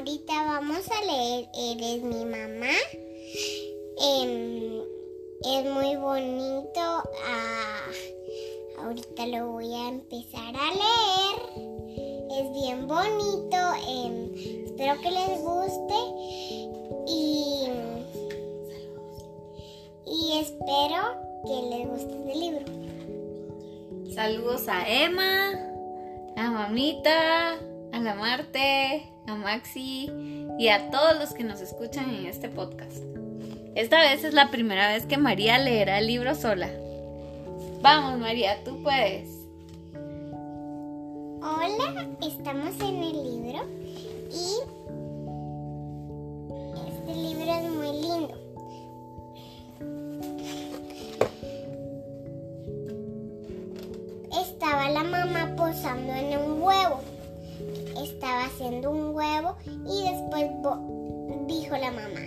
ahorita vamos a leer Eres mi mamá. Em, es muy bonito. Ah, ahorita lo voy a empezar a leer. Es bien bonito. Em, espero que les guste. Y, y espero que les guste este libro. Saludos a Emma, a Mamita, a la Marte, a Maxi y a todos los que nos escuchan en este podcast. Esta vez es la primera vez que María leerá el libro sola. Vamos María, tú puedes. Hola, estamos en el libro y Un huevo y después dijo la mamá,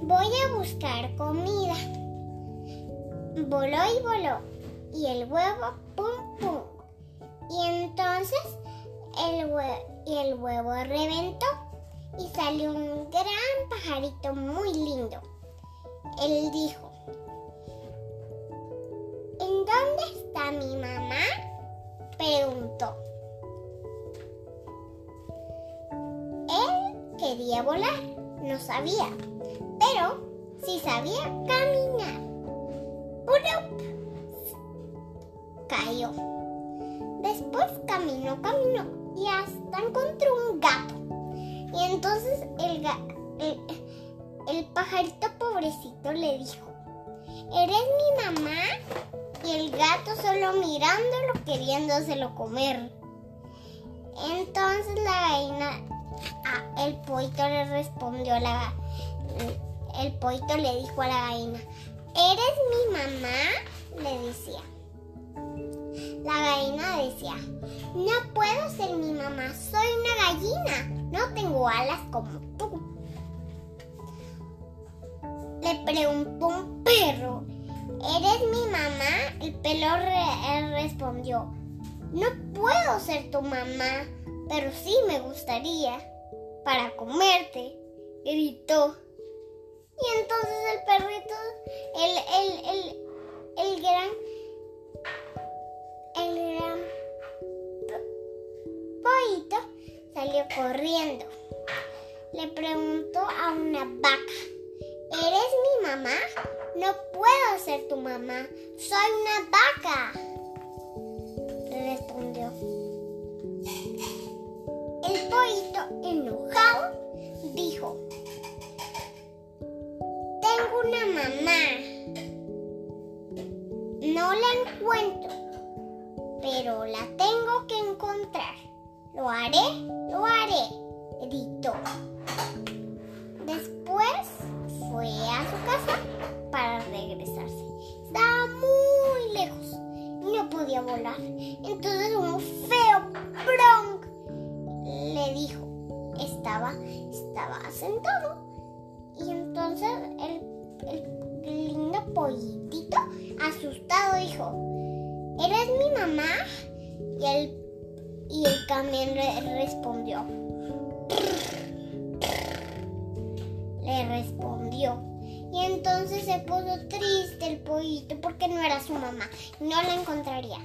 voy a buscar comida. Voló y voló y el huevo, pum, pum. Y entonces el, el huevo reventó y salió un gran pajarito muy lindo. Él dijo, ¿en dónde está mi mamá? Preguntó. Quería volar, no sabía, pero sí sabía caminar. ¡Purup! Cayó. Después caminó, caminó y hasta encontró un gato. Y entonces el, el, el pajarito pobrecito le dijo, ¿eres mi mamá? Y el gato solo mirándolo queriéndoselo comer. Entonces la gallina, el poito le respondió, la, el le dijo a la gallina, ¿eres mi mamá? Le decía. La gallina decía, no puedo ser mi mamá, soy una gallina, no tengo alas como tú. Le preguntó un perro, ¿eres mi mamá? El perro re respondió, no puedo ser tu mamá, pero sí me gustaría para comerte, gritó. Y entonces el perrito, el, el, el, el gran el gran pollito salió corriendo. Le preguntó a una vaca, ¿eres mi mamá? No puedo ser tu mamá, soy una vaca. Tengo una mamá. No la encuentro pero la tengo que encontrar. Lo haré, lo haré, gritó. Mamá? Y el, y camión respondió. Le respondió. Y entonces se puso triste el pollito porque no era su mamá. No la encontraría.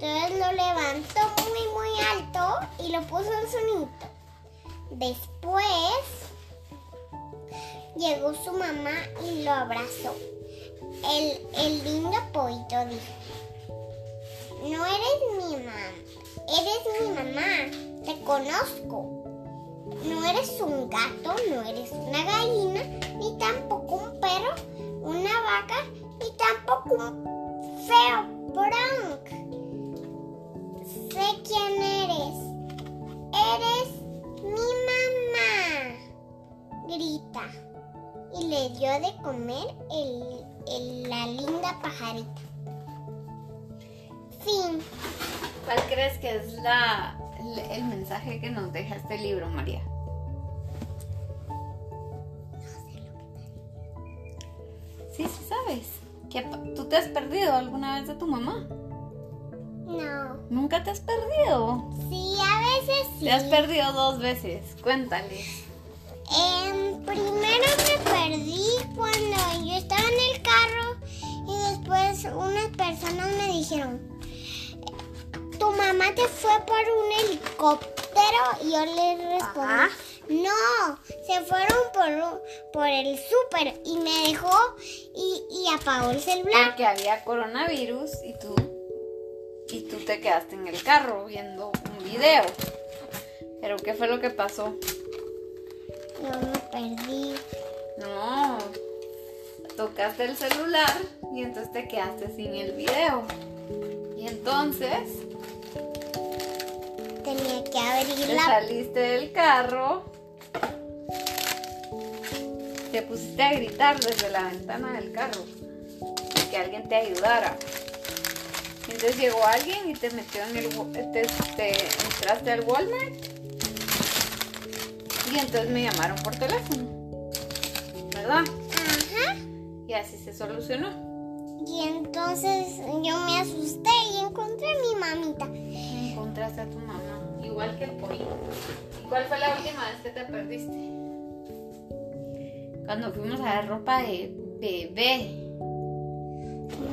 Entonces lo levantó muy muy alto y lo puso en su nido. Después llegó su mamá y lo abrazó. El, el lindo pollito dijo, no eres mi mamá, eres mi mamá, te conozco. No eres un gato, no eres una gallina, ni tampoco un perro, una vaca, ni tampoco un feo bronc. Sé quién eres. Eres mi mamá, grita. Y le dio de comer el, la linda pajarita. Fin. ¿Cuál crees que es la, el mensaje que nos deja este libro, María? Sí, sí sabes. ¿Que ¿Tú te has perdido alguna vez de tu mamá? No. ¿Nunca te has perdido? Sí, a veces sí. Te has perdido dos veces. Cuéntales. Em, primero me perdí cuando yo estaba en el carro y después unas personas me dijeron, tu mamá te fue por un helicóptero y yo les respondí, Ajá. no, se fueron por, por el súper y me dejó y, y apagó el celular. Porque había coronavirus y tú y tú te quedaste en el carro viendo un video. Pero ¿qué fue lo que pasó? Yo me perdí. No. Tocaste el celular y entonces te quedaste sin el video. Y entonces que abrir te la... saliste del carro. Te pusiste a gritar desde la ventana del carro. Que alguien te ayudara. Entonces llegó alguien y te metió en el... wa- Te, te entraste al Walmart. Y entonces me llamaron por teléfono. ¿Verdad? Ajá. Y así se solucionó. Y entonces yo me asusté y encontré a mi mamita. Encontraste a tu mamá, igual que el pollo. ¿Y cuál fue la última vez que te perdiste? Cuando fuimos a ver ropa de bebé.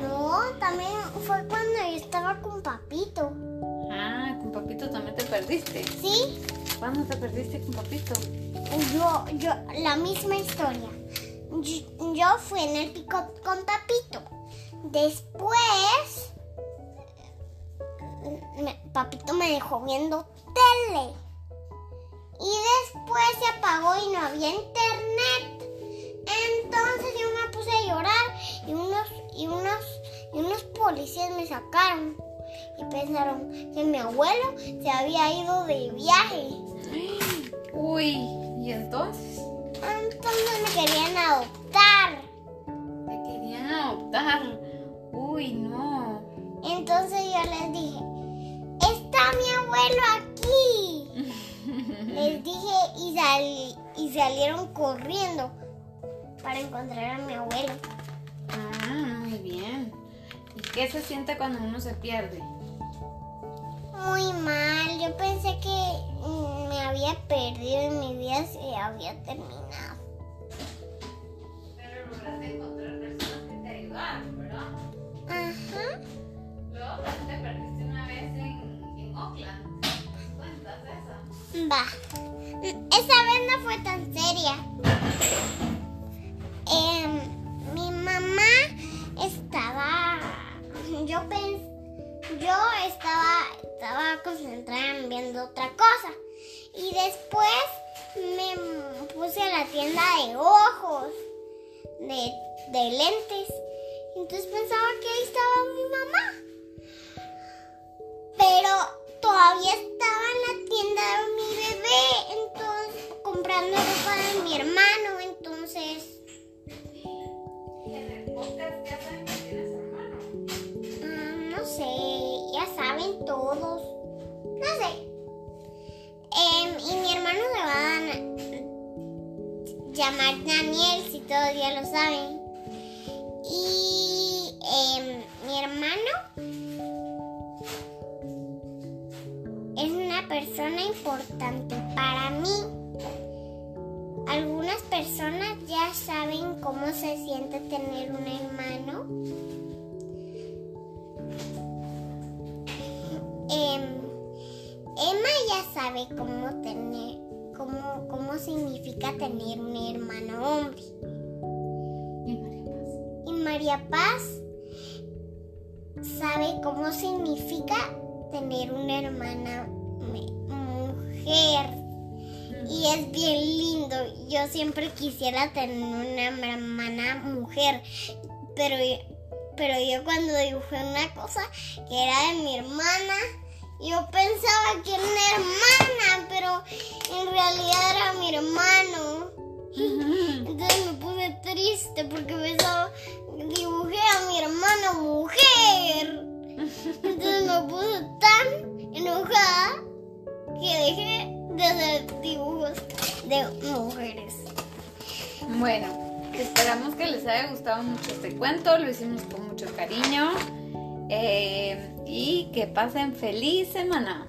No, también fue cuando yo estaba con papito. Ah, con papito también te perdiste. ¿Sí? ¿Cuándo te perdiste con papito? Yo, yo, la misma historia. Yo, yo fui en el pico con papito. Después, me- papito me dejó viendo tele. Y después se apagó y no había internet. Entonces yo me puse a llorar y unos, y unos, y unos policías me sacaron. Y pensaron que mi abuelo se había ido de viaje. Uy, ¿y entonces? Entonces me querían adoptar. Te querían adoptar. Uy, no. Entonces yo les dije, está mi abuelo aquí. Les dije y, sal- y salieron corriendo para encontrar a mi abuelo. Ah, muy bien. ¿Y qué se siente cuando uno se pierde? Muy mal, yo pensé que me había perdido y mi vida se había terminado. Pero lograste encontrar personas Va. Esa vez no fue tan seria. Em, mi mamá estaba. Yo pens, yo estaba, estaba concentrada en viendo otra cosa. Y después me puse a la tienda de ojos, de, de lentes. Entonces pensaba que ahí estaba mi mamá. Pero todavía estaba en la tienda de de mi hermano, entonces mm, no sé, ya saben todos, no sé. Em, y mi hermano se va a llamar Daniel, si todos ya lo saben. Y em, mi hermano es una persona importante para mí. Saben cómo se siente tener un hermano. Em, Emma ya sabe cómo tener, cómo, cómo significa tener un hermano hombre. Y María Paz. Y María Paz sabe cómo significa tener una hermana mujer. Y es bien lindo. Yo siempre quisiera tener una hermana mujer. Pero, pero yo cuando dibujé una cosa que era de mi hermana, yo pensaba que era una hermana, pero en realidad era mi hermano. Entonces me puse triste porque pensaba, dibujé a mi hermana mujer. Entonces me puse tan enojada que dejé de dibujos de mujeres. Bueno, esperamos que les haya gustado mucho este cuento. Lo hicimos con mucho cariño. Eh, y que pasen feliz semana.